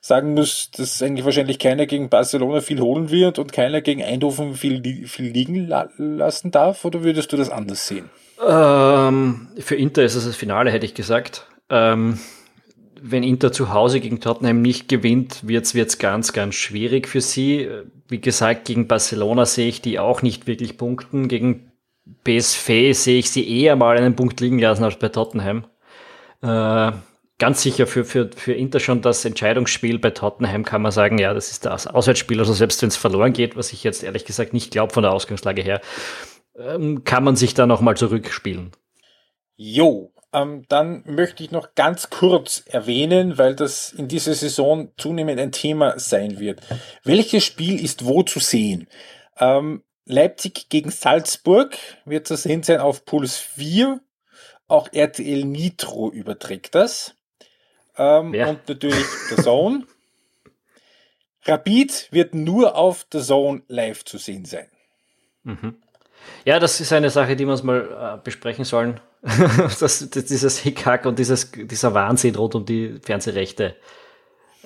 sagen muss, dass eigentlich wahrscheinlich keiner gegen Barcelona viel holen wird und keiner gegen Eindhoven viel, viel liegen la lassen darf? Oder würdest du das anders sehen? Ähm, für Inter ist es das Finale, hätte ich gesagt. Ähm, wenn Inter zu Hause gegen Tottenham nicht gewinnt, wird's wird's ganz, ganz schwierig für sie. Wie gesagt, gegen Barcelona sehe ich die auch nicht wirklich punkten. Gegen PSV sehe ich sie eher mal einen Punkt liegen lassen als bei Tottenham. Äh, ganz sicher für, für, für Inter schon das Entscheidungsspiel. Bei Tottenham kann man sagen, ja, das ist das Auswärtsspiel. Also selbst wenn es verloren geht, was ich jetzt ehrlich gesagt nicht glaube von der Ausgangslage her, ähm, kann man sich da nochmal zurückspielen. Jo, ähm, dann möchte ich noch ganz kurz erwähnen, weil das in dieser Saison zunehmend ein Thema sein wird. Welches Spiel ist wo zu sehen? Ähm, Leipzig gegen Salzburg wird zu sehen sein auf Puls 4. Auch RTL Nitro überträgt das. Ähm, ja. Und natürlich The Zone. Rapid wird nur auf The Zone live zu sehen sein. Mhm. Ja, das ist eine Sache, die wir uns mal äh, besprechen sollen. das, das, dieses Hickhack und dieses, dieser Wahnsinn rund um die Fernsehrechte.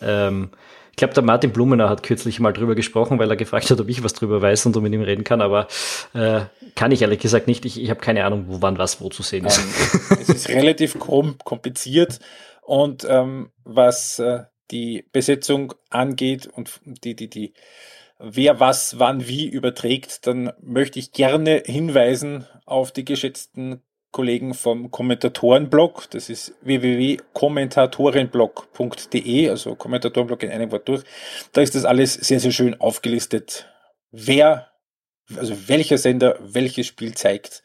Ähm, ich glaube, der Martin Blumenau hat kürzlich mal drüber gesprochen, weil er gefragt hat, ob ich was drüber weiß und um mit ihm reden kann, aber äh, kann ich ehrlich gesagt nicht. Ich, ich habe keine Ahnung, wo wann was wo zu sehen ist. Ähm, es ist relativ kompliziert und ähm, was äh, die Besetzung angeht und die, die, die, wer was wann wie überträgt, dann möchte ich gerne hinweisen auf die geschätzten Kollegen vom Kommentatorenblog. Das ist www.kommentatorenblog.de, also Kommentatorenblog in einem Wort durch. Da ist das alles sehr, sehr schön aufgelistet. Wer, also welcher Sender welches Spiel zeigt.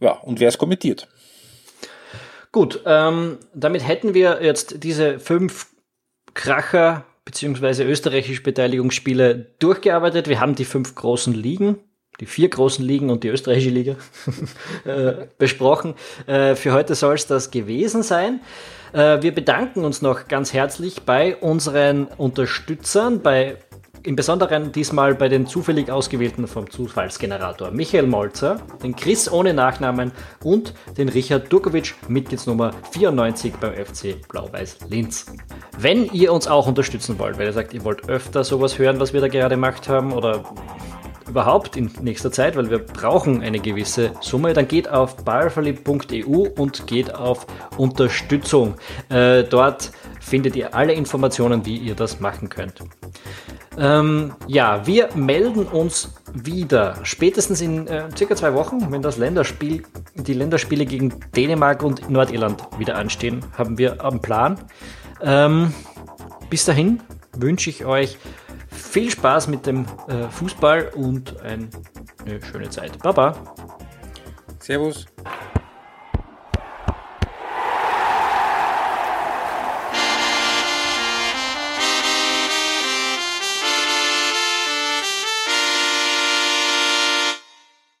Ja, und wer es kommentiert. Gut, ähm, damit hätten wir jetzt diese fünf Kracher beziehungsweise österreichische Beteiligungsspiele durchgearbeitet. Wir haben die fünf großen Ligen die vier großen Ligen und die österreichische Liga äh, besprochen. Äh, für heute soll es das gewesen sein. Äh, wir bedanken uns noch ganz herzlich bei unseren Unterstützern, bei im Besonderen diesmal bei den zufällig ausgewählten vom Zufallsgenerator Michael Molzer, den Chris ohne Nachnamen und den Richard Durkovic, Mitgliedsnummer 94 beim FC Blau-Weiß Linz. Wenn ihr uns auch unterstützen wollt, weil ihr sagt, ihr wollt öfter sowas hören, was wir da gerade gemacht haben oder überhaupt in nächster Zeit, weil wir brauchen eine gewisse Summe, dann geht auf barverliebt.eu und geht auf Unterstützung. Äh, dort findet ihr alle Informationen, wie ihr das machen könnt. Ähm, ja, wir melden uns wieder, spätestens in äh, circa zwei Wochen, wenn das Länderspiel, die Länderspiele gegen Dänemark und Nordirland wieder anstehen, haben wir am Plan. Ähm, bis dahin wünsche ich euch viel Spaß mit dem äh, Fußball und eine schöne Zeit. Baba. Servus.